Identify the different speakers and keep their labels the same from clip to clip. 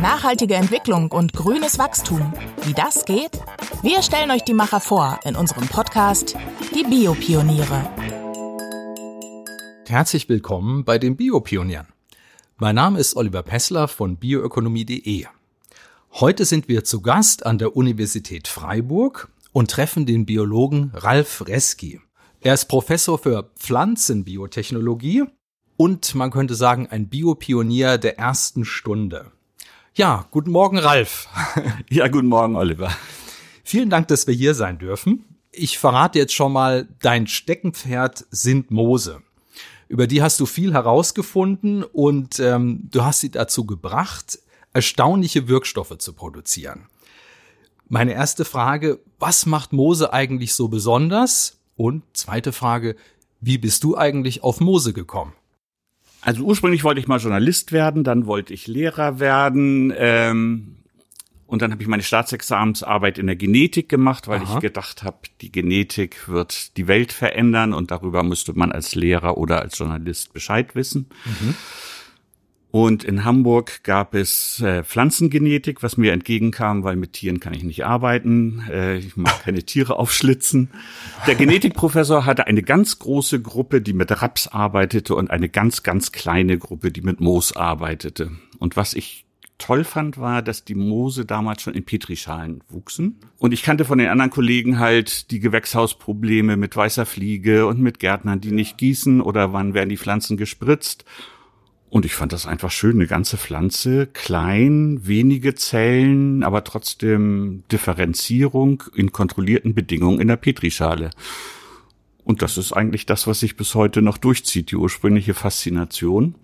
Speaker 1: Nachhaltige Entwicklung und grünes Wachstum. Wie das geht? Wir stellen euch die Macher vor in unserem Podcast Die Biopioniere.
Speaker 2: Herzlich willkommen bei den Biopionieren. Mein Name ist Oliver Pessler von bioökonomie.de. Heute sind wir zu Gast an der Universität Freiburg und treffen den Biologen Ralf Reski. Er ist Professor für Pflanzenbiotechnologie und man könnte sagen ein Biopionier der ersten Stunde. Ja, guten Morgen, Ralf.
Speaker 3: Ja, guten Morgen, Oliver.
Speaker 2: Vielen Dank, dass wir hier sein dürfen. Ich verrate jetzt schon mal, dein Steckenpferd sind Moose. Über die hast du viel herausgefunden und ähm, du hast sie dazu gebracht, erstaunliche Wirkstoffe zu produzieren. Meine erste Frage, was macht Moose eigentlich so besonders? Und zweite Frage, wie bist du eigentlich auf Moose gekommen?
Speaker 3: Also ursprünglich wollte ich mal Journalist werden, dann wollte ich Lehrer werden. Ähm, und dann habe ich meine Staatsexamensarbeit in der Genetik gemacht, weil Aha. ich gedacht habe, die Genetik wird die Welt verändern und darüber müsste man als Lehrer oder als Journalist Bescheid wissen. Mhm. Und in Hamburg gab es äh, Pflanzengenetik, was mir entgegenkam, weil mit Tieren kann ich nicht arbeiten. Äh, ich mag keine Tiere aufschlitzen. Der Genetikprofessor hatte eine ganz große Gruppe, die mit Raps arbeitete und eine ganz, ganz kleine Gruppe, die mit Moos arbeitete. Und was ich toll fand, war, dass die Moose damals schon in Petrischalen wuchsen. Und ich kannte von den anderen Kollegen halt die Gewächshausprobleme mit weißer Fliege und mit Gärtnern, die nicht gießen oder wann werden die Pflanzen gespritzt. Und ich fand das einfach schön, eine ganze Pflanze, klein, wenige Zellen, aber trotzdem Differenzierung in kontrollierten Bedingungen in der Petrischale. Und das ist eigentlich das, was sich bis heute noch durchzieht, die ursprüngliche Faszination.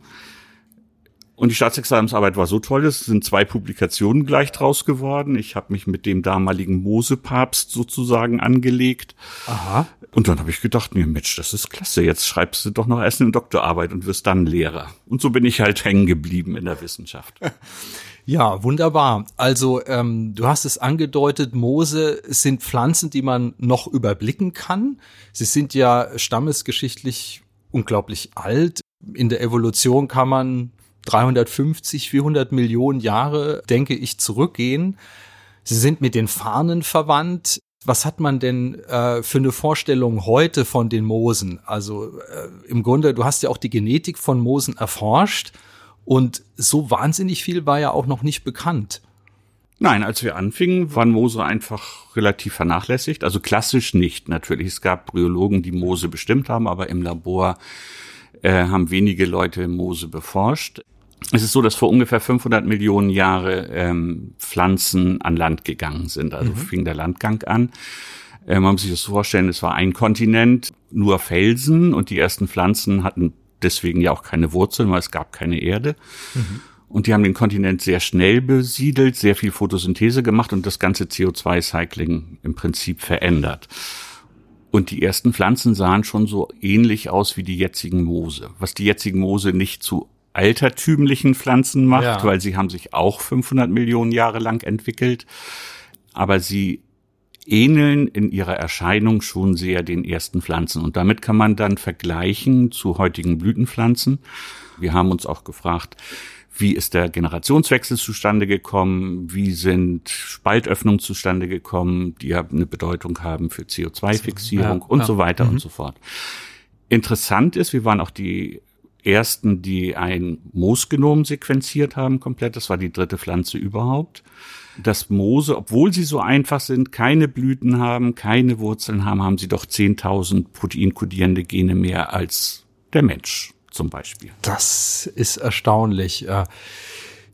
Speaker 3: Und die Staatsexamensarbeit war so toll, es sind zwei Publikationen gleich draus geworden. Ich habe mich mit dem damaligen Mosepapst sozusagen angelegt.
Speaker 2: Aha.
Speaker 3: Und dann habe ich gedacht, nee, Mensch, das ist klasse. Jetzt schreibst du doch noch erst eine Doktorarbeit und wirst dann Lehrer. Und so bin ich halt hängen geblieben in der Wissenschaft.
Speaker 2: Ja, wunderbar. Also ähm, du hast es angedeutet, Moose sind Pflanzen, die man noch überblicken kann. Sie sind ja stammesgeschichtlich unglaublich alt. In der Evolution kann man 350, 400 Millionen Jahre, denke ich, zurückgehen. Sie sind mit den Fahnen verwandt. Was hat man denn äh, für eine Vorstellung heute von den Moosen? Also äh, im Grunde, du hast ja auch die Genetik von Moosen erforscht und so wahnsinnig viel war ja auch noch nicht bekannt.
Speaker 3: Nein, als wir anfingen, waren Moose einfach relativ vernachlässigt. Also klassisch nicht natürlich. Es gab Bryologen, die Moose bestimmt haben, aber im Labor äh, haben wenige Leute Moose beforscht. Es ist so, dass vor ungefähr 500 Millionen Jahre ähm, Pflanzen an Land gegangen sind. Also mhm. fing der Landgang an. Äh, man muss sich das vorstellen, es war ein Kontinent, nur Felsen und die ersten Pflanzen hatten deswegen ja auch keine Wurzeln, weil es gab keine Erde. Mhm. Und die haben den Kontinent sehr schnell besiedelt, sehr viel Photosynthese gemacht und das ganze CO2-Cycling im Prinzip verändert. Und die ersten Pflanzen sahen schon so ähnlich aus wie die jetzigen Moose. Was die jetzigen Moose nicht zu altertümlichen Pflanzen macht, ja. weil sie haben sich auch 500 Millionen Jahre lang entwickelt. Aber sie ähneln in ihrer Erscheinung schon sehr den ersten Pflanzen. Und damit kann man dann vergleichen zu heutigen Blütenpflanzen. Wir haben uns auch gefragt, wie ist der Generationswechsel zustande gekommen? Wie sind Spaltöffnungen zustande gekommen, die ja eine Bedeutung haben für CO2-Fixierung ja, und ja. so weiter mhm. und so fort. Interessant ist, wir waren auch die ersten, die ein Moosgenom sequenziert haben komplett. Das war die dritte Pflanze überhaupt. Dass Moose, obwohl sie so einfach sind, keine Blüten haben, keine Wurzeln haben, haben sie doch 10.000 proteinkodierende Gene mehr als der Mensch zum Beispiel.
Speaker 2: Das ist erstaunlich.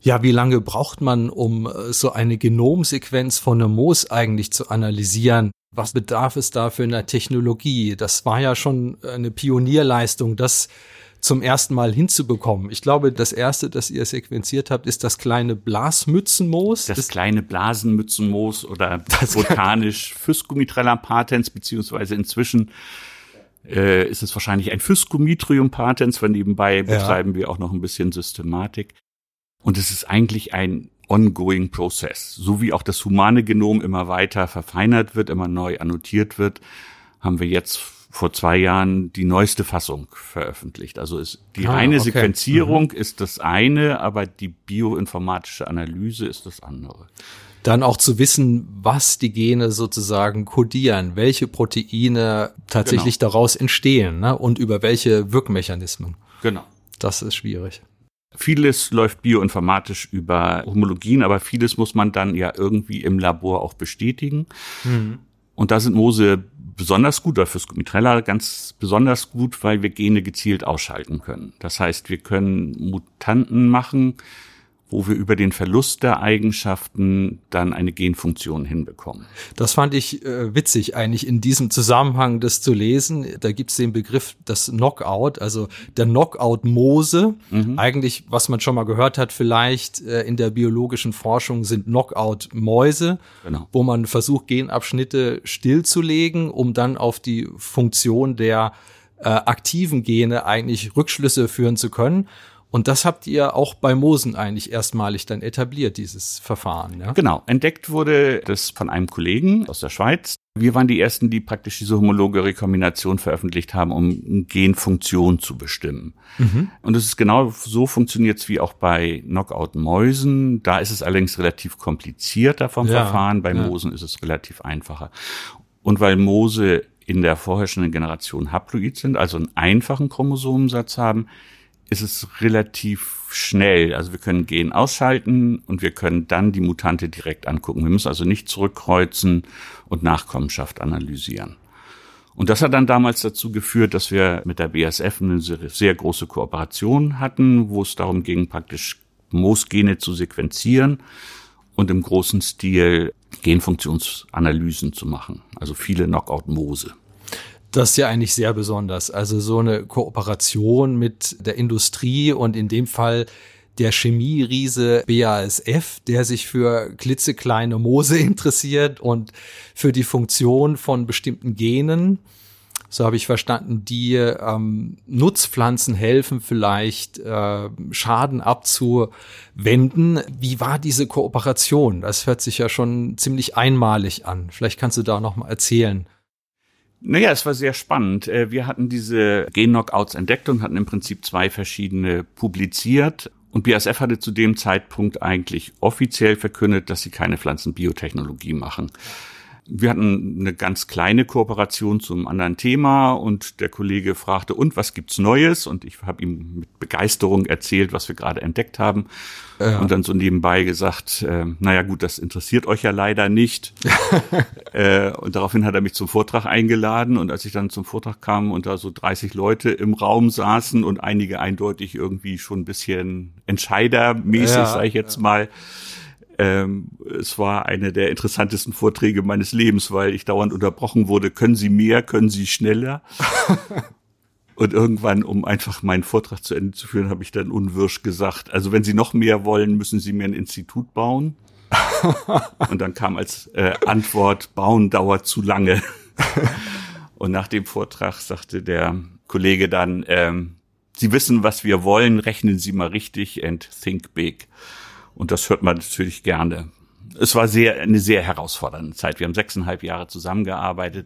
Speaker 2: Ja, wie lange braucht man, um äh, so eine Genomsequenz von einem Moos eigentlich zu analysieren? Was bedarf es da für eine Technologie? Das war ja schon eine Pionierleistung, das zum ersten Mal hinzubekommen. Ich glaube, das erste, das ihr sequenziert habt, ist das kleine Blasmützenmoos.
Speaker 3: Das, das kleine Blasenmützenmoos oder botanisch Physcomitrella patens, beziehungsweise inzwischen äh, ist es wahrscheinlich ein Physcomitrium patens, weil nebenbei ja. betreiben wir auch noch ein bisschen Systematik. Und es ist eigentlich ein ongoing Process. So wie auch das humane Genom immer weiter verfeinert wird, immer neu annotiert wird, haben wir jetzt vor zwei Jahren die neueste Fassung veröffentlicht. Also ist die
Speaker 2: Ah,
Speaker 3: reine
Speaker 2: okay.
Speaker 3: Sequenzierung ist das eine, aber die bioinformatische Analyse ist das andere.
Speaker 2: Dann auch zu wissen, was die Gene sozusagen kodieren, welche Proteine tatsächlich daraus entstehen ne? und über welche Wirkmechanismen.
Speaker 3: Genau.
Speaker 2: Das ist schwierig.
Speaker 3: Vieles läuft bioinformatisch über Homologien, aber vieles muss man dann ja irgendwie im Labor auch bestätigen. Und da sind Mose besonders gut, oder fürs Mitrella ganz besonders gut, weil wir Gene gezielt ausschalten können. Das heißt, wir können Mutanten machen, wo wir über den Verlust der Eigenschaften dann eine Genfunktion hinbekommen.
Speaker 2: Das fand ich äh, witzig, eigentlich in diesem Zusammenhang das zu lesen. Da gibt's den Begriff das Knockout, also der Knockout-Mose. Eigentlich, was man schon mal gehört hat, vielleicht äh, in der biologischen Forschung sind Knockout-Mäuse,
Speaker 3: Genau.
Speaker 2: wo man versucht, Genabschnitte stillzulegen, um dann auf die Funktion der äh, aktiven Gene eigentlich Rückschlüsse führen zu können. Und das habt ihr auch bei Mosen eigentlich erstmalig dann etabliert, dieses Verfahren. Ja?
Speaker 3: Genau. Entdeckt wurde das von einem Kollegen aus der Schweiz. Wir waren die ersten, die praktisch diese homologe Rekombination veröffentlicht haben, um Genfunktion zu bestimmen. Und es ist genau so funktioniert wie auch bei Knockout-Mäusen. Da ist es allerdings relativ komplizierter vom
Speaker 2: Ja,
Speaker 3: Verfahren. Bei
Speaker 2: ja.
Speaker 3: Moosen ist es relativ einfacher. Und weil Moose in der vorherrschenden Generation haploid sind, also einen einfachen Chromosomensatz haben, ist es relativ schnell. Also wir können Gen ausschalten und wir können dann die Mutante direkt angucken. Wir müssen also nicht zurückkreuzen und Nachkommenschaft analysieren. Und das hat dann damals dazu geführt, dass wir mit der BASF eine sehr, sehr große Kooperation hatten, wo es darum ging, praktisch Moosgene zu sequenzieren und im großen Stil Genfunktionsanalysen zu machen. Also viele Knockout-Moose.
Speaker 2: Das ist ja eigentlich sehr besonders. Also so eine Kooperation mit der Industrie und in dem Fall der Chemieriese BASF, der sich für klitzekleine Moose interessiert und für die Funktion von bestimmten Genen. So habe ich verstanden, die ähm, Nutzpflanzen helfen vielleicht äh, Schaden abzuwenden. Wie war diese Kooperation? Das hört sich ja schon ziemlich einmalig an. Vielleicht kannst du da noch mal erzählen.
Speaker 3: Naja, es war sehr spannend. Äh, Wir hatten diese Gen-Knockouts entdeckt und hatten im Prinzip zwei verschiedene publiziert. Und BASF hatte zu dem Zeitpunkt eigentlich offiziell verkündet, dass sie keine Pflanzenbiotechnologie machen. Wir hatten eine ganz kleine Kooperation zum anderen Thema und der Kollege fragte, und was gibt's Neues? Und ich habe ihm mit Begeisterung erzählt, was wir gerade entdeckt haben. Und dann so nebenbei gesagt, äh, naja gut, das interessiert euch ja leider nicht. äh, und daraufhin hat er mich zum Vortrag eingeladen. Und als ich dann zum Vortrag kam und da so 30 Leute im Raum saßen und einige eindeutig irgendwie schon ein bisschen entscheidermäßig,
Speaker 2: Ja,
Speaker 3: sage ich jetzt mal, ähm, es war eine der interessantesten Vorträge meines Lebens, weil ich dauernd unterbrochen wurde, können Sie mehr, können Sie schneller? Und irgendwann, um einfach meinen Vortrag zu Ende zu führen, habe ich dann unwirsch gesagt, also wenn Sie noch mehr wollen, müssen Sie mir ein Institut bauen. Und dann kam als äh, Antwort, bauen dauert zu lange. Und nach dem Vortrag sagte der Kollege dann, ähm, Sie wissen, was wir wollen, rechnen Sie mal richtig and think big. Und das hört man natürlich gerne. Es war sehr, eine sehr herausfordernde Zeit. Wir haben sechseinhalb Jahre zusammengearbeitet.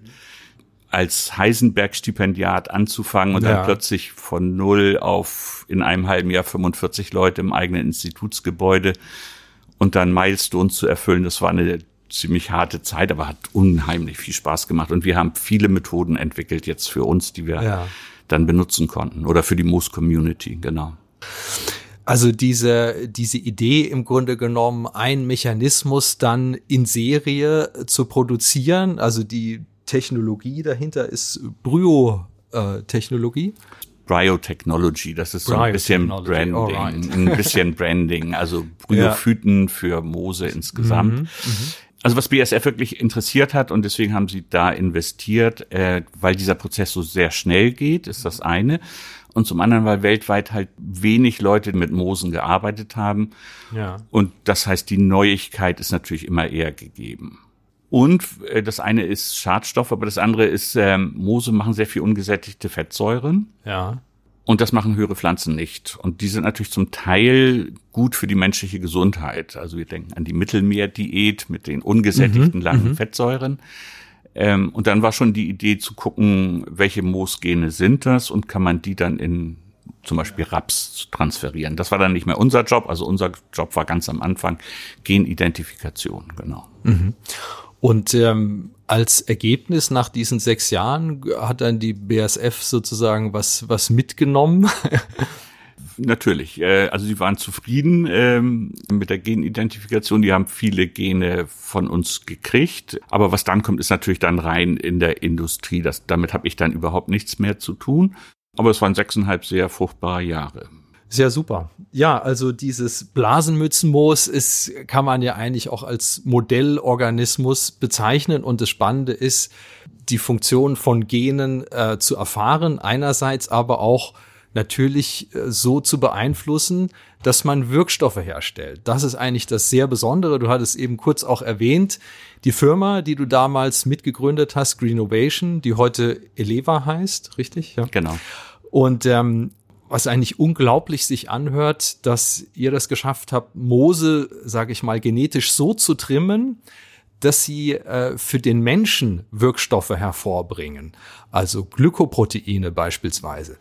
Speaker 3: Als Heisenberg-Stipendiat anzufangen und
Speaker 2: Ja.
Speaker 3: dann plötzlich von null auf in einem halben Jahr 45 Leute im eigenen Institutsgebäude und dann Milestones zu erfüllen, das war eine ziemlich harte Zeit, aber hat unheimlich viel Spaß gemacht. Und wir haben viele Methoden entwickelt jetzt für uns, die wir
Speaker 2: Ja.
Speaker 3: dann benutzen konnten oder für die Moose-Community, genau.
Speaker 2: Also diese, diese Idee im Grunde genommen, einen Mechanismus dann in Serie zu produzieren, also die Technologie dahinter ist Bryo-Technologie.
Speaker 3: Biotechnology, das ist so ein bisschen Branding,
Speaker 2: alright.
Speaker 3: ein bisschen Branding, also Bryophyten für Moose insgesamt.
Speaker 2: Mhm,
Speaker 3: Also was BSF wirklich interessiert hat und deswegen haben sie da investiert, äh, weil dieser Prozess so sehr schnell geht, ist das eine. Und zum anderen, weil weltweit halt wenig Leute mit Moosen gearbeitet haben.
Speaker 2: Ja.
Speaker 3: Und das heißt, die Neuigkeit ist natürlich immer eher gegeben. Und äh, das eine ist Schadstoff, aber das andere ist, ähm, Moose machen sehr viel ungesättigte Fettsäuren.
Speaker 2: Ja.
Speaker 3: Und das machen höhere Pflanzen nicht. Und die sind natürlich zum Teil gut für die menschliche Gesundheit. Also wir denken an die Mittelmeerdiät mit den ungesättigten langen Fettsäuren. Ähm, und dann war schon die Idee zu gucken, welche Moosgene sind das und kann man die dann in zum Beispiel Raps transferieren. Das war dann nicht mehr unser Job. Also unser Job war ganz am Anfang Genidentifikation, genau. Mhm.
Speaker 2: Und ähm, als Ergebnis nach diesen sechs Jahren hat dann die BSF sozusagen was, was mitgenommen.
Speaker 3: Natürlich. Äh, also sie waren zufrieden ähm, mit der Genidentifikation. Die haben viele Gene von uns gekriegt. Aber was dann kommt, ist natürlich dann rein in der Industrie. Das, damit habe ich dann überhaupt nichts mehr zu tun. Aber es waren sechseinhalb sehr fruchtbare Jahre.
Speaker 2: Sehr super. Ja, also dieses Blasenmützenmoos ist, kann man ja eigentlich auch als Modellorganismus bezeichnen. Und das Spannende ist, die Funktion von Genen äh, zu erfahren, einerseits aber auch natürlich äh, so zu beeinflussen, dass man Wirkstoffe herstellt. Das ist eigentlich das sehr Besondere. Du hattest eben kurz auch erwähnt, die Firma, die du damals mitgegründet hast, Greenovation, die heute Eleva heißt, richtig?
Speaker 3: Ja. Genau.
Speaker 2: Und ähm, was eigentlich unglaublich sich anhört, dass ihr das geschafft habt, Moose, sage ich mal, genetisch so zu trimmen, dass sie äh, für den Menschen Wirkstoffe hervorbringen, also Glykoproteine beispielsweise.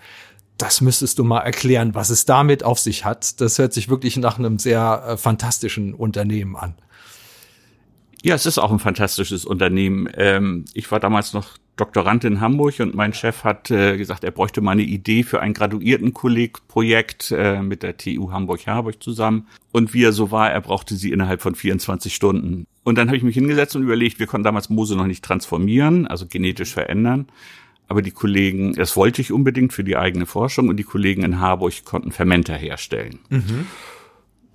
Speaker 2: Das müsstest du mal erklären, was es damit auf sich hat. Das hört sich wirklich nach einem sehr äh, fantastischen Unternehmen an.
Speaker 3: Ja, es ist auch ein fantastisches Unternehmen. Ähm, ich war damals noch Doktorand in Hamburg und mein Chef hat äh, gesagt, er bräuchte mal eine Idee für ein Graduiertenkolleg-Projekt äh, mit der TU Hamburg-Harburg zusammen. Und wie er so war, er brauchte sie innerhalb von 24 Stunden. Und dann habe ich mich hingesetzt und überlegt, wir konnten damals Mose noch nicht transformieren, also genetisch verändern. Aber die Kollegen, das wollte ich unbedingt für die eigene Forschung und die Kollegen in Harburg konnten Fermenter herstellen. Mhm.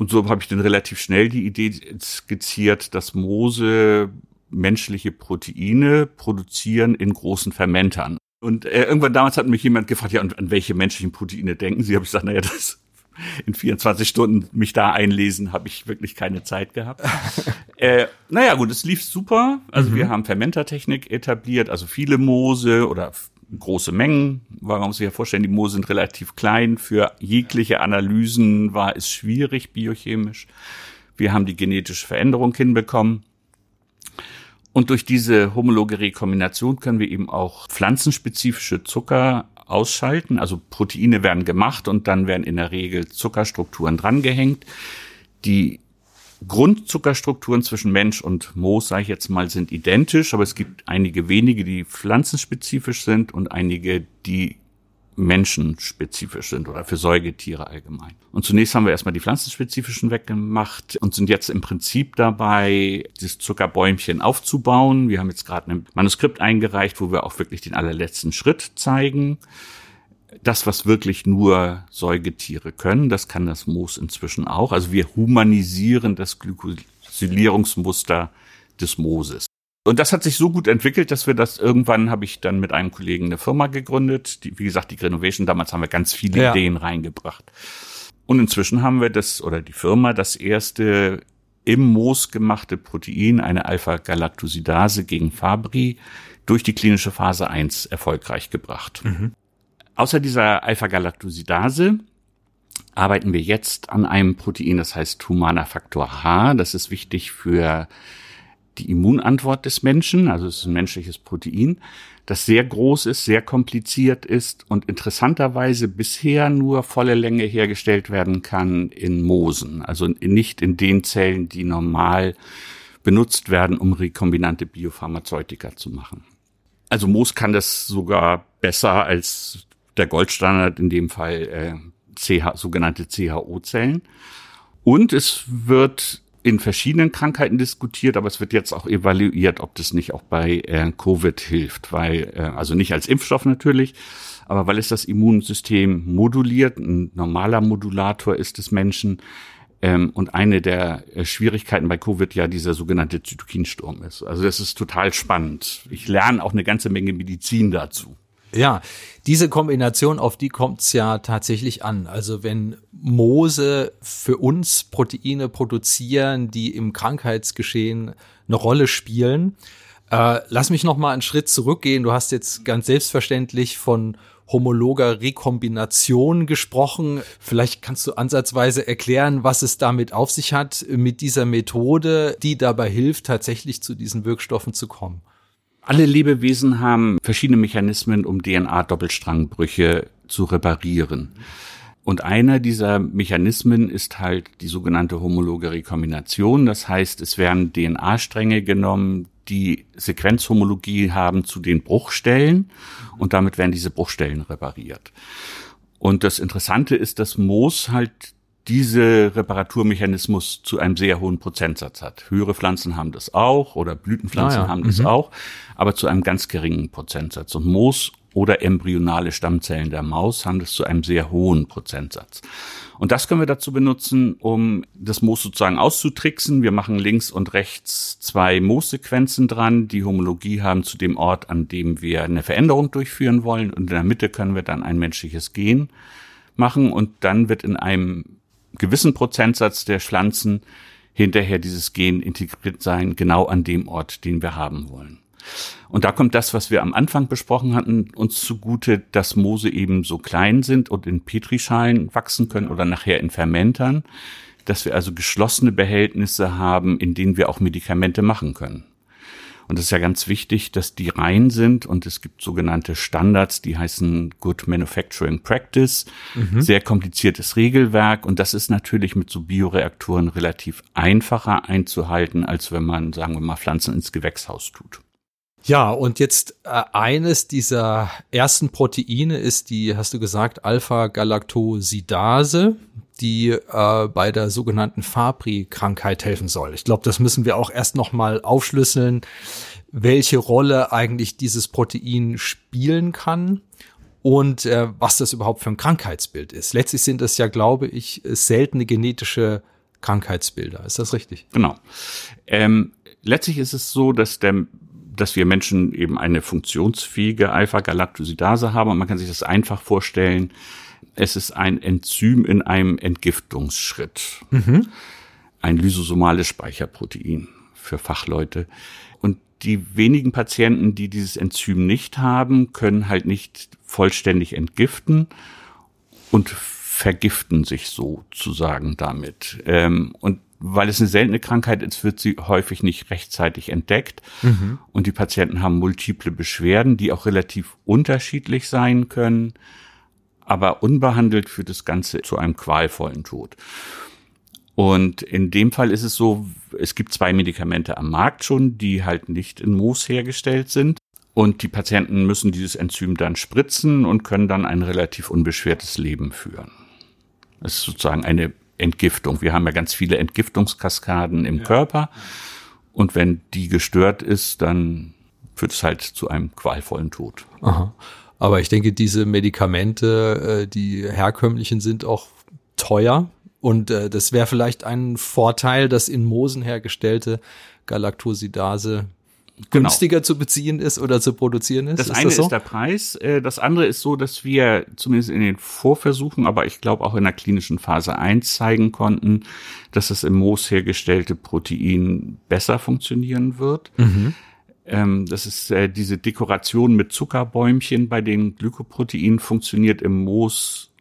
Speaker 3: Und so habe ich dann relativ schnell die Idee skizziert, dass Moose menschliche Proteine produzieren in großen Fermentern. Und äh, irgendwann damals hat mich jemand gefragt, ja, an, an welche menschlichen Proteine denken Sie? Habe ich gesagt, naja, das in 24 Stunden mich da einlesen, habe ich wirklich keine Zeit gehabt. äh, naja, gut, es lief super. Also mhm. wir haben Fermentertechnik etabliert, also viele Moose oder große Mengen, weil man muss sich ja vorstellen, die Moose sind relativ klein. Für jegliche Analysen war es schwierig biochemisch. Wir haben die genetische Veränderung hinbekommen. Und durch diese homologe Rekombination können wir eben auch pflanzenspezifische Zucker ausschalten. Also Proteine werden gemacht und dann werden in der Regel Zuckerstrukturen drangehängt. Die Grundzuckerstrukturen zwischen Mensch und Moos, sage ich jetzt mal, sind identisch, aber es gibt einige wenige, die pflanzenspezifisch sind und einige, die menschenspezifisch sind oder für Säugetiere allgemein. Und zunächst haben wir erstmal die pflanzenspezifischen weggemacht und sind jetzt im Prinzip dabei, das Zuckerbäumchen aufzubauen. Wir haben jetzt gerade ein Manuskript eingereicht, wo wir auch wirklich den allerletzten Schritt zeigen. Das, was wirklich nur Säugetiere können, das kann das Moos inzwischen auch. Also wir humanisieren das Glykosylierungsmuster des Mooses. Und das hat sich so gut entwickelt, dass wir das irgendwann habe ich dann mit einem Kollegen eine Firma gegründet. Die, wie gesagt, die Renovation, damals haben wir ganz viele ja. Ideen reingebracht. Und inzwischen haben wir das, oder die Firma, das erste im Moos gemachte Protein, eine Alpha-Galactosidase gegen Fabry, durch die klinische Phase 1 erfolgreich gebracht. Mhm. Außer dieser Alpha-Galactosidase arbeiten wir jetzt an einem Protein, das heißt Humaner Faktor H. Das ist wichtig für die Immunantwort des Menschen, also es ist ein menschliches Protein, das sehr groß ist, sehr kompliziert ist und interessanterweise bisher nur volle Länge hergestellt werden kann in Moosen, also nicht in den Zellen, die normal benutzt werden, um rekombinante Biopharmazeutika zu machen. Also Moos kann das sogar besser als der Goldstandard, in dem Fall äh, CH, sogenannte CHO-Zellen. Und es wird in verschiedenen Krankheiten diskutiert, aber es wird jetzt auch evaluiert, ob das nicht auch bei äh, Covid hilft, weil äh, also nicht als Impfstoff natürlich, aber weil es das Immunsystem moduliert, ein normaler Modulator ist des Menschen. Ähm, und eine der äh, Schwierigkeiten bei Covid ja dieser sogenannte Zytokinsturm ist. Also das ist total spannend. Ich lerne auch eine ganze Menge Medizin dazu.
Speaker 2: Ja, diese Kombination, auf die kommt es ja tatsächlich an. Also wenn Moose für uns Proteine produzieren, die im Krankheitsgeschehen eine Rolle spielen. Äh, lass mich noch mal einen Schritt zurückgehen. Du hast jetzt ganz selbstverständlich von homologer Rekombination gesprochen. Vielleicht kannst du ansatzweise erklären, was es damit auf sich hat, mit dieser Methode, die dabei hilft, tatsächlich zu diesen Wirkstoffen zu kommen.
Speaker 3: Alle Lebewesen haben verschiedene Mechanismen, um DNA-Doppelstrangbrüche zu reparieren. Und einer dieser Mechanismen ist halt die sogenannte homologe Rekombination. Das heißt, es werden DNA-Stränge genommen, die Sequenzhomologie haben zu den Bruchstellen und damit werden diese Bruchstellen repariert. Und das Interessante ist, dass Moos halt diese Reparaturmechanismus zu einem sehr hohen Prozentsatz hat. Höhere Pflanzen haben das auch oder Blütenpflanzen ah ja. haben das mhm. auch, aber zu einem ganz geringen Prozentsatz. Und Moos oder embryonale Stammzellen der Maus haben das zu einem sehr hohen Prozentsatz. Und das können wir dazu benutzen, um das Moos sozusagen auszutricksen. Wir machen links und rechts zwei Moossequenzen dran, die Homologie haben zu dem Ort, an dem wir eine Veränderung durchführen wollen. Und in der Mitte können wir dann ein menschliches Gen machen und dann wird in einem gewissen Prozentsatz der Pflanzen hinterher dieses Gen integriert sein, genau an dem Ort, den wir haben wollen. Und da kommt das, was wir am Anfang besprochen hatten, uns zugute, dass Moose eben so klein sind und in Petrischalen wachsen können oder nachher in Fermentern, dass wir also geschlossene Behältnisse haben, in denen wir auch Medikamente machen können. Und es ist ja ganz wichtig, dass die rein sind und es gibt sogenannte Standards, die heißen Good Manufacturing Practice, mhm. sehr kompliziertes Regelwerk und das ist natürlich mit so Bioreaktoren relativ einfacher einzuhalten, als wenn man, sagen wir mal, Pflanzen ins Gewächshaus tut.
Speaker 2: Ja, und jetzt äh, eines dieser ersten Proteine ist die, hast du gesagt, Alpha-Galactosidase die äh, bei der sogenannten Fabry-Krankheit helfen soll. Ich glaube, das müssen wir auch erst noch mal aufschlüsseln, welche Rolle eigentlich dieses Protein spielen kann und äh, was das überhaupt für ein Krankheitsbild ist. Letztlich sind das ja, glaube ich, seltene genetische Krankheitsbilder. Ist das richtig?
Speaker 3: Genau. Ähm, letztlich ist es so, dass der dass wir Menschen eben eine funktionsfähige Alpha-Galactosidase haben und man kann sich das einfach vorstellen, es ist ein Enzym in einem Entgiftungsschritt. Mhm. Ein lysosomales Speicherprotein für Fachleute. Und die wenigen Patienten, die dieses Enzym nicht haben, können halt nicht vollständig entgiften und vergiften sich sozusagen damit. Ähm, und weil es eine seltene Krankheit ist, wird sie häufig nicht rechtzeitig entdeckt. Mhm. Und die Patienten haben multiple Beschwerden, die auch relativ unterschiedlich sein können aber unbehandelt führt das Ganze zu einem qualvollen Tod. Und in dem Fall ist es so, es gibt zwei Medikamente am Markt schon, die halt nicht in Moos hergestellt sind. Und die Patienten müssen dieses Enzym dann spritzen und können dann ein relativ unbeschwertes Leben führen. Das ist sozusagen eine Entgiftung. Wir haben ja ganz viele Entgiftungskaskaden im ja. Körper. Und wenn die gestört ist, dann führt es halt zu einem qualvollen Tod.
Speaker 2: Aha. Aber ich denke, diese Medikamente, äh, die herkömmlichen, sind auch teuer. Und äh, das wäre vielleicht ein Vorteil, dass in Moosen hergestellte Galactosidase genau. günstiger zu beziehen ist oder zu produzieren ist.
Speaker 3: Das ist eine das so? ist der Preis. Äh, das andere ist so, dass wir zumindest in den Vorversuchen, aber ich glaube auch in der klinischen Phase 1 zeigen konnten, dass das im Moos hergestellte Protein besser funktionieren wird. Mhm. Ähm, das ist äh, diese Dekoration mit Zuckerbäumchen bei den Glykoproteinen funktioniert im Moos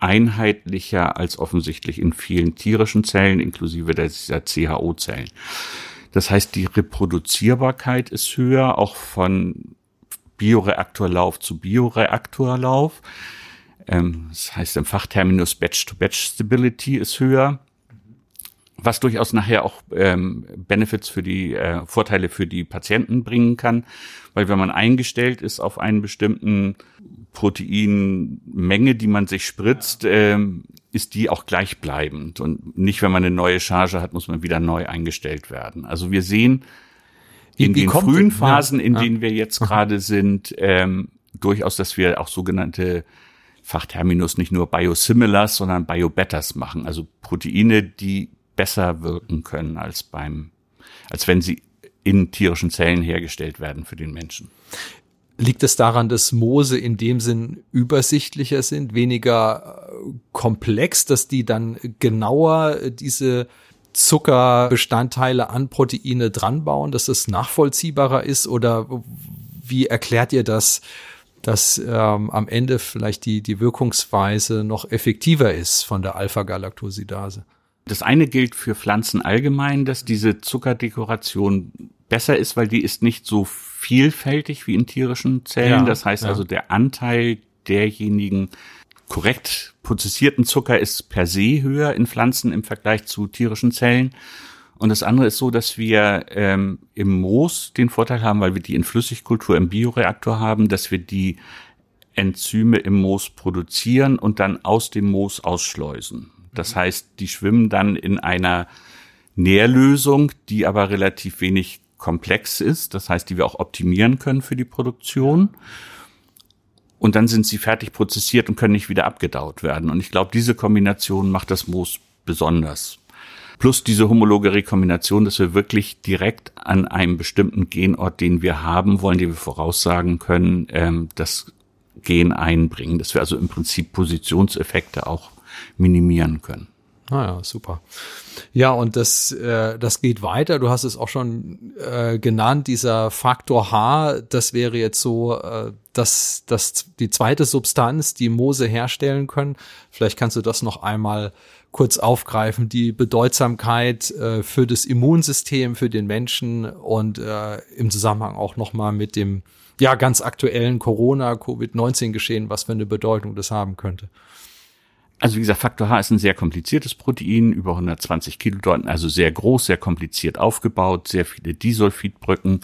Speaker 3: einheitlicher als offensichtlich in vielen tierischen Zellen, inklusive dieser CHO-Zellen. Das heißt, die Reproduzierbarkeit ist höher, auch von Bioreaktorlauf zu Bioreaktorlauf. Ähm, das heißt im Fachterminus Batch-to-Batch-Stability ist höher was durchaus nachher auch ähm, Benefits für die äh, Vorteile für die Patienten bringen kann, weil wenn man eingestellt ist auf einen bestimmten Proteinmenge, die man sich spritzt, ähm, ist die auch gleichbleibend. Und nicht, wenn man eine neue Charge hat, muss man wieder neu eingestellt werden. Also wir sehen in wie, den frühen Phasen, in ja. denen wir jetzt gerade sind, ähm, durchaus, dass wir auch sogenannte Fachterminus nicht nur Biosimilars, sondern Biobetters machen, also Proteine, die besser wirken können als beim, als wenn sie in tierischen Zellen hergestellt werden für den Menschen.
Speaker 2: Liegt es daran, dass Moose in dem Sinn übersichtlicher sind, weniger äh, komplex, dass die dann genauer diese Zuckerbestandteile an Proteine dranbauen, dass es nachvollziehbarer ist? Oder wie erklärt ihr das, dass ähm, am Ende vielleicht die, die Wirkungsweise noch effektiver ist von der Alpha-Galactosidase?
Speaker 3: Das eine gilt für Pflanzen allgemein, dass diese Zuckerdekoration besser ist, weil die ist nicht so vielfältig wie in tierischen Zellen. Ja, das heißt ja. also, der Anteil derjenigen korrekt prozessierten Zucker ist per se höher in Pflanzen im Vergleich zu tierischen Zellen. Und das andere ist so, dass wir ähm, im Moos den Vorteil haben, weil wir die in Flüssigkultur im Bioreaktor haben, dass wir die Enzyme im Moos produzieren und dann aus dem Moos ausschleusen. Das heißt, die schwimmen dann in einer Nährlösung, die aber relativ wenig komplex ist, das heißt, die wir auch optimieren können für die Produktion. Und dann sind sie fertig prozessiert und können nicht wieder abgedaut werden. Und ich glaube, diese Kombination macht das Moos besonders. Plus diese homologe Rekombination, dass wir wirklich direkt an einem bestimmten Genort, den wir haben wollen, den wir voraussagen können, ähm, das Gen einbringen. Dass wir also im Prinzip Positionseffekte auch minimieren können.
Speaker 2: Ah ja, super. Ja, und das, äh, das geht weiter. Du hast es auch schon äh, genannt, dieser Faktor H, das wäre jetzt so, äh, dass, dass die zweite Substanz, die Moose herstellen können. Vielleicht kannst du das noch einmal kurz aufgreifen, die Bedeutsamkeit äh, für das Immunsystem, für den Menschen und äh, im Zusammenhang auch nochmal mit dem ja ganz aktuellen Corona-Covid-19-Geschehen, was für eine Bedeutung das haben könnte.
Speaker 3: Also wie gesagt, Faktor H ist ein sehr kompliziertes Protein, über 120 Kilodalton, also sehr groß, sehr kompliziert aufgebaut, sehr viele Disulfidbrücken.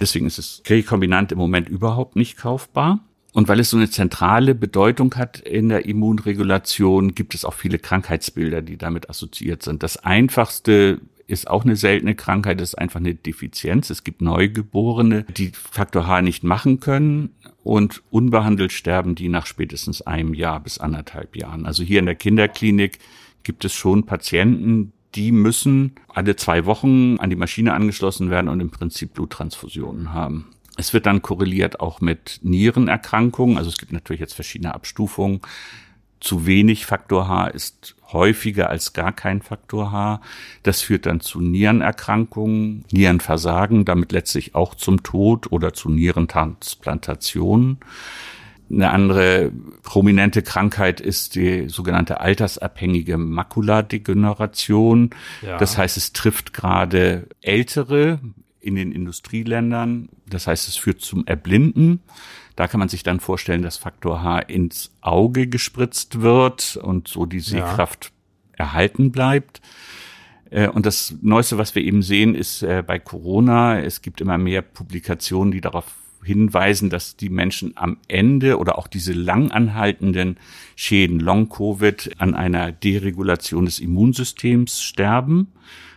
Speaker 3: Deswegen ist es rekombinant im Moment überhaupt nicht kaufbar. Und weil es so eine zentrale Bedeutung hat in der Immunregulation, gibt es auch viele Krankheitsbilder, die damit assoziiert sind. Das einfachste ist auch eine seltene Krankheit, das ist einfach eine Defizienz. Es gibt Neugeborene, die Faktor H nicht machen können und unbehandelt sterben die nach spätestens einem Jahr bis anderthalb Jahren. Also hier in der Kinderklinik gibt es schon Patienten, die müssen alle zwei Wochen an die Maschine angeschlossen werden und im Prinzip Bluttransfusionen haben. Es wird dann korreliert auch mit Nierenerkrankungen. Also es gibt natürlich jetzt verschiedene Abstufungen. Zu wenig Faktor H ist häufiger als gar kein Faktor H. Das führt dann zu Nierenerkrankungen, Nierenversagen, damit letztlich auch zum Tod oder zu Nierentransplantationen. Eine andere prominente Krankheit ist die sogenannte altersabhängige Makuladegeneration. Ja. Das heißt, es trifft gerade Ältere in den Industrieländern. Das heißt, es führt zum Erblinden. Da kann man sich dann vorstellen, dass Faktor H ins Auge gespritzt wird und so die Sehkraft ja. erhalten bleibt. Äh, und das Neueste, was wir eben sehen, ist äh, bei Corona, es gibt immer mehr Publikationen, die darauf hinweisen, dass die Menschen am Ende oder auch diese langanhaltenden Schäden, Long-Covid, an einer Deregulation des Immunsystems sterben,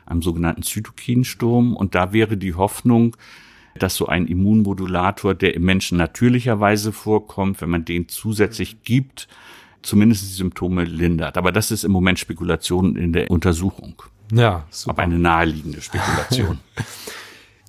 Speaker 3: einem sogenannten Zytokinsturm. Und da wäre die Hoffnung, dass so ein Immunmodulator, der im Menschen natürlicherweise vorkommt, wenn man den zusätzlich gibt, zumindest die Symptome lindert. Aber das ist im Moment Spekulation in der Untersuchung.
Speaker 2: Ja, super.
Speaker 3: Aber eine naheliegende Spekulation.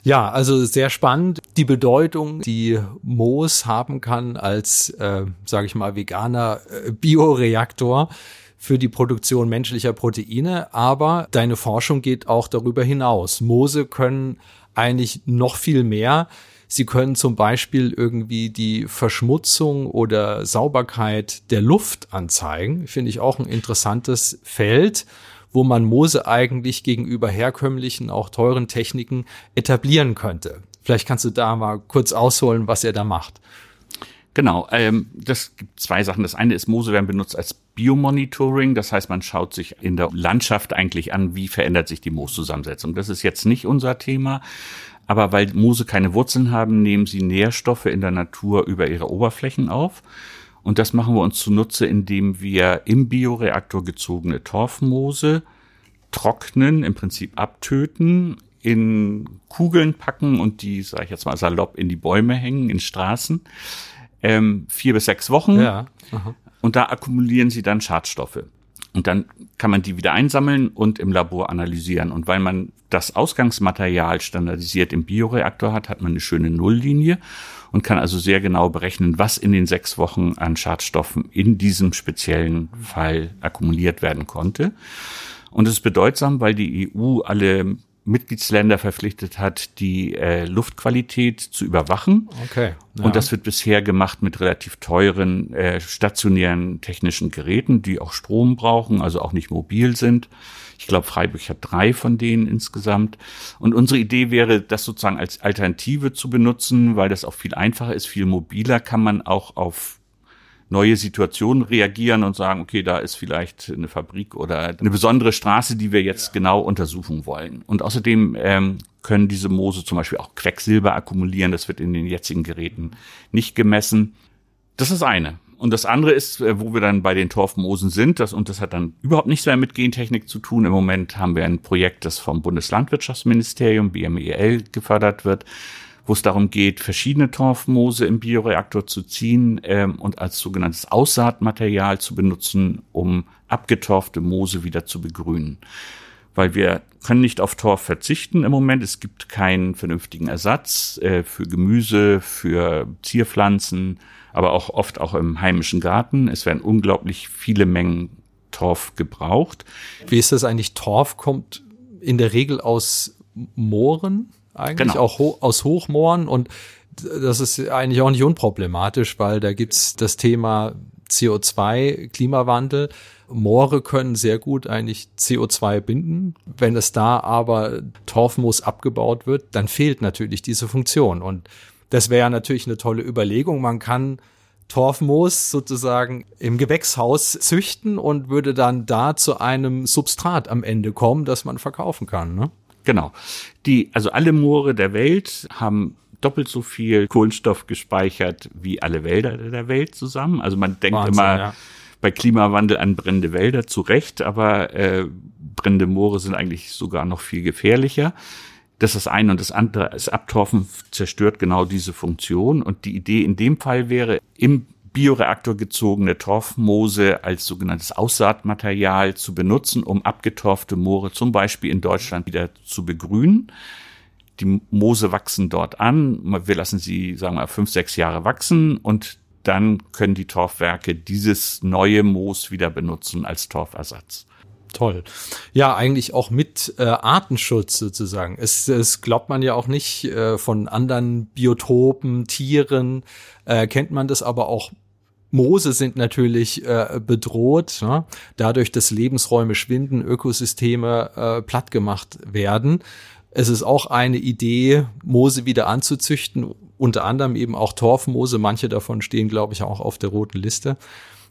Speaker 2: Ja, also sehr spannend. Die Bedeutung, die Moos haben kann als, äh, sage ich mal, veganer äh, Bioreaktor für die Produktion menschlicher Proteine. Aber deine Forschung geht auch darüber hinaus. Moose können eigentlich noch viel mehr. Sie können zum Beispiel irgendwie die Verschmutzung oder Sauberkeit der Luft anzeigen. Finde ich auch ein interessantes Feld, wo man Moose eigentlich gegenüber herkömmlichen, auch teuren Techniken etablieren könnte. Vielleicht kannst du da mal kurz ausholen, was er da macht.
Speaker 3: Genau, ähm, das gibt zwei Sachen. Das eine ist, Moose werden benutzt als Biomonitoring. Das heißt, man schaut sich in der Landschaft eigentlich an, wie verändert sich die Mooszusammensetzung. Das ist jetzt nicht unser Thema. Aber weil Moose keine Wurzeln haben, nehmen sie Nährstoffe in der Natur über ihre Oberflächen auf. Und das machen wir uns zunutze, indem wir im Bioreaktor gezogene Torfmoose trocknen, im Prinzip abtöten, in Kugeln packen und die, sage ich jetzt mal salopp, in die Bäume hängen, in Straßen ähm, vier bis sechs Wochen. Ja. Und da akkumulieren sie dann Schadstoffe. Und dann kann man die wieder einsammeln und im Labor analysieren. Und weil man das Ausgangsmaterial standardisiert im Bioreaktor hat, hat man eine schöne Nulllinie und kann also sehr genau berechnen, was in den sechs Wochen an Schadstoffen in diesem speziellen Fall akkumuliert werden konnte. Und es ist bedeutsam, weil die EU alle Mitgliedsländer verpflichtet hat, die äh, Luftqualität zu überwachen.
Speaker 2: Okay.
Speaker 3: Ja. Und das wird bisher gemacht mit relativ teuren äh, stationären technischen Geräten, die auch Strom brauchen, also auch nicht mobil sind. Ich glaube, Freiburg hat drei von denen insgesamt. Und unsere Idee wäre, das sozusagen als Alternative zu benutzen, weil das auch viel einfacher ist, viel mobiler kann man auch auf neue Situationen reagieren und sagen, okay, da ist vielleicht eine Fabrik oder eine besondere Straße, die wir jetzt ja. genau untersuchen wollen. Und außerdem ähm, können diese Moose zum Beispiel auch Quecksilber akkumulieren. Das wird in den jetzigen Geräten nicht gemessen. Das ist eine. Und das andere ist, äh, wo wir dann bei den Torfmoosen sind, das, und das hat dann überhaupt nichts mehr mit Gentechnik zu tun. Im Moment haben wir ein Projekt, das vom Bundeslandwirtschaftsministerium, BMEL, gefördert wird wo es darum geht, verschiedene Torfmoose im Bioreaktor zu ziehen ähm, und als sogenanntes Aussaatmaterial zu benutzen, um abgetorfte Moose wieder zu begrünen. Weil wir können nicht auf Torf verzichten im Moment. Es gibt keinen vernünftigen Ersatz äh, für Gemüse, für Zierpflanzen, aber auch oft auch im heimischen Garten. Es werden unglaublich viele Mengen Torf gebraucht.
Speaker 2: Wie ist das eigentlich? Torf kommt in der Regel aus Mooren? Eigentlich, genau. auch ho aus Hochmooren und das ist eigentlich auch nicht unproblematisch, weil da gibt's das Thema CO2, Klimawandel. Moore können sehr gut eigentlich CO2 binden. Wenn es da aber Torfmoos abgebaut wird, dann fehlt natürlich diese Funktion. Und das wäre natürlich eine tolle Überlegung. Man kann Torfmoos sozusagen im Gewächshaus züchten und würde dann da zu einem Substrat am Ende kommen, das man verkaufen kann. Ne?
Speaker 3: Genau. Die, also alle Moore der Welt haben doppelt so viel Kohlenstoff gespeichert wie alle Wälder der Welt zusammen. Also man denkt Wahnsinn, immer ja. bei Klimawandel an brennende Wälder zu Recht, aber äh, brennende Moore sind eigentlich sogar noch viel gefährlicher. Das ist das eine und das andere, das Abtorfen zerstört genau diese Funktion. Und die Idee in dem Fall wäre, im Bioreaktor gezogene Torfmoose als sogenanntes Aussaatmaterial zu benutzen, um abgetorfte Moore zum Beispiel in Deutschland wieder zu begrünen. Die Moose wachsen dort an. Wir lassen sie, sagen wir, fünf, sechs Jahre wachsen und dann können die Torfwerke dieses neue Moos wieder benutzen als Torfersatz.
Speaker 2: Toll. Ja, eigentlich auch mit äh, Artenschutz sozusagen. Es, es glaubt man ja auch nicht äh, von anderen Biotopen, Tieren, äh, kennt man das aber auch Moose sind natürlich äh, bedroht, ne? dadurch, dass Lebensräume schwinden, Ökosysteme äh, platt gemacht werden. Es ist auch eine Idee, Moose wieder anzuzüchten, unter anderem eben auch Torfmoose. Manche davon stehen, glaube ich, auch auf der roten Liste.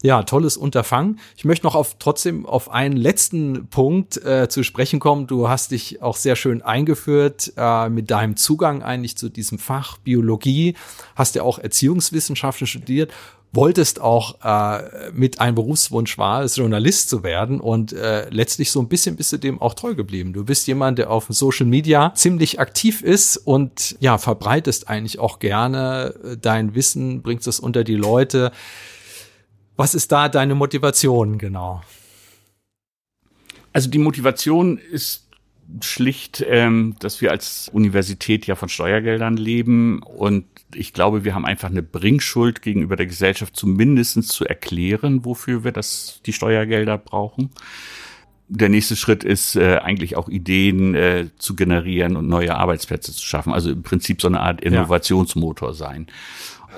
Speaker 2: Ja, tolles Unterfangen. Ich möchte noch auf trotzdem auf einen letzten Punkt äh, zu sprechen kommen. Du hast dich auch sehr schön eingeführt äh, mit deinem Zugang eigentlich zu diesem Fach Biologie. Hast ja auch Erziehungswissenschaften studiert wolltest auch äh, mit einem Berufswunsch war, als Journalist zu werden und äh, letztlich so ein bisschen bist du dem auch treu geblieben. Du bist jemand, der auf Social Media ziemlich aktiv ist und ja, verbreitest eigentlich auch gerne äh, dein Wissen, bringst es unter die Leute. Was ist da deine Motivation genau?
Speaker 3: Also die Motivation ist schlicht, ähm, dass wir als Universität ja von Steuergeldern leben und ich glaube, wir haben einfach eine Bringschuld gegenüber der Gesellschaft, zumindestens zu erklären, wofür wir das, die Steuergelder brauchen. Der nächste Schritt ist äh, eigentlich auch Ideen äh, zu generieren und neue Arbeitsplätze zu schaffen. Also im Prinzip so eine Art Innovationsmotor sein.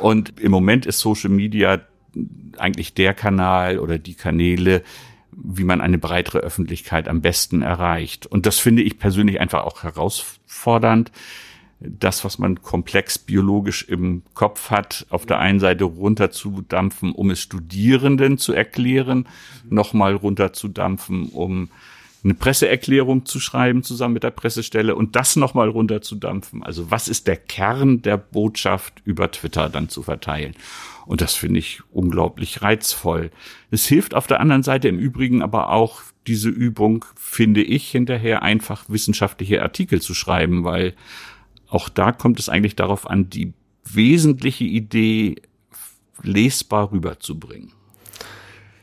Speaker 3: Und im Moment ist Social Media eigentlich der Kanal oder die Kanäle, wie man eine breitere Öffentlichkeit am besten erreicht. Und das finde ich persönlich einfach auch herausfordernd, das, was man komplex biologisch im Kopf hat, auf der einen Seite runterzudampfen, um es Studierenden zu erklären, nochmal runterzudampfen, um eine Presseerklärung zu schreiben zusammen mit der Pressestelle und das nochmal runterzudampfen. Also was ist der Kern der Botschaft über Twitter dann zu verteilen? Und das finde ich unglaublich reizvoll. Es hilft auf der anderen Seite im Übrigen aber auch diese Übung, finde ich, hinterher einfach wissenschaftliche Artikel zu schreiben, weil auch da kommt es eigentlich darauf an, die wesentliche Idee lesbar rüberzubringen.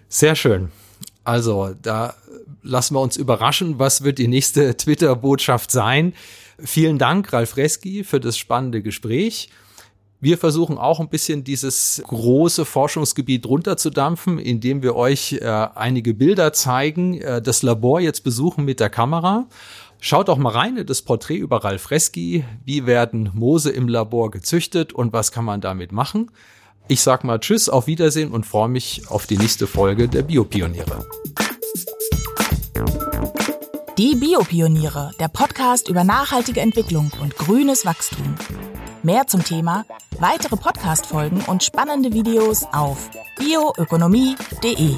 Speaker 2: Sehr schön. Also, da lassen wir uns überraschen, was wird die nächste Twitter-Botschaft sein. Vielen Dank, Ralf Reski, für das spannende Gespräch. Wir versuchen auch ein bisschen dieses große Forschungsgebiet runterzudampfen, indem wir euch äh, einige Bilder zeigen, äh, das Labor jetzt besuchen mit der Kamera. Schaut doch mal rein in das Porträt über Ralf Reski. Wie werden Moose im Labor gezüchtet und was kann man damit machen? Ich sag mal Tschüss, auf Wiedersehen und freue mich auf die nächste Folge der Biopioniere.
Speaker 1: Die Biopioniere, der Podcast über nachhaltige Entwicklung und grünes Wachstum. Mehr zum Thema, weitere Podcast-Folgen und spannende Videos auf bioökonomie.de.